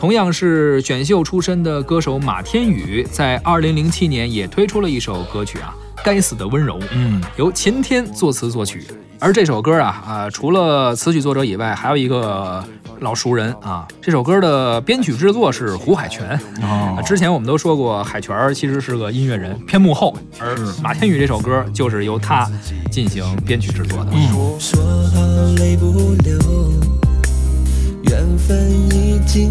同样是选秀出身的歌手马天宇，在二零零七年也推出了一首歌曲啊，《该死的温柔》，嗯，由秦天作词作曲。而这首歌啊啊，除了词曲作者以外，还有一个老熟人啊。这首歌的编曲制作是胡海泉。哦，之前我们都说过，海泉其实是个音乐人，偏幕后。而马天宇这首歌就是由他进行编曲制作的。嗯，说好泪不流，缘分已尽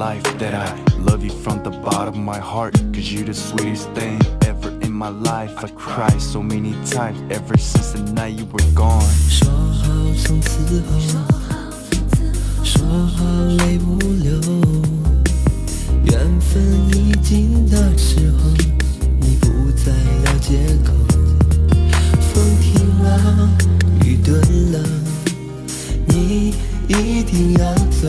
life that I love you from the bottom of my heart. Cause you the sweetest thing ever in my life. I cried so many times ever since the night you were gone. 说好从此后，说好泪不流，缘分已尽的时候，你不再要借口。风停了，雨顿了，你一定要走。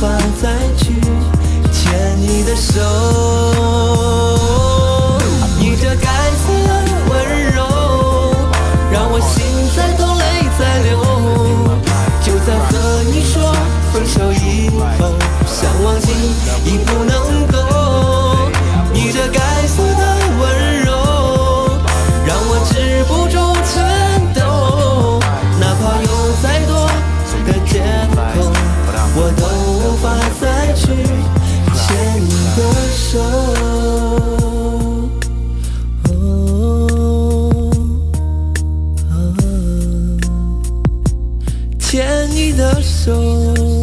法再去牵你的手。你这该死的温柔，让我心牵你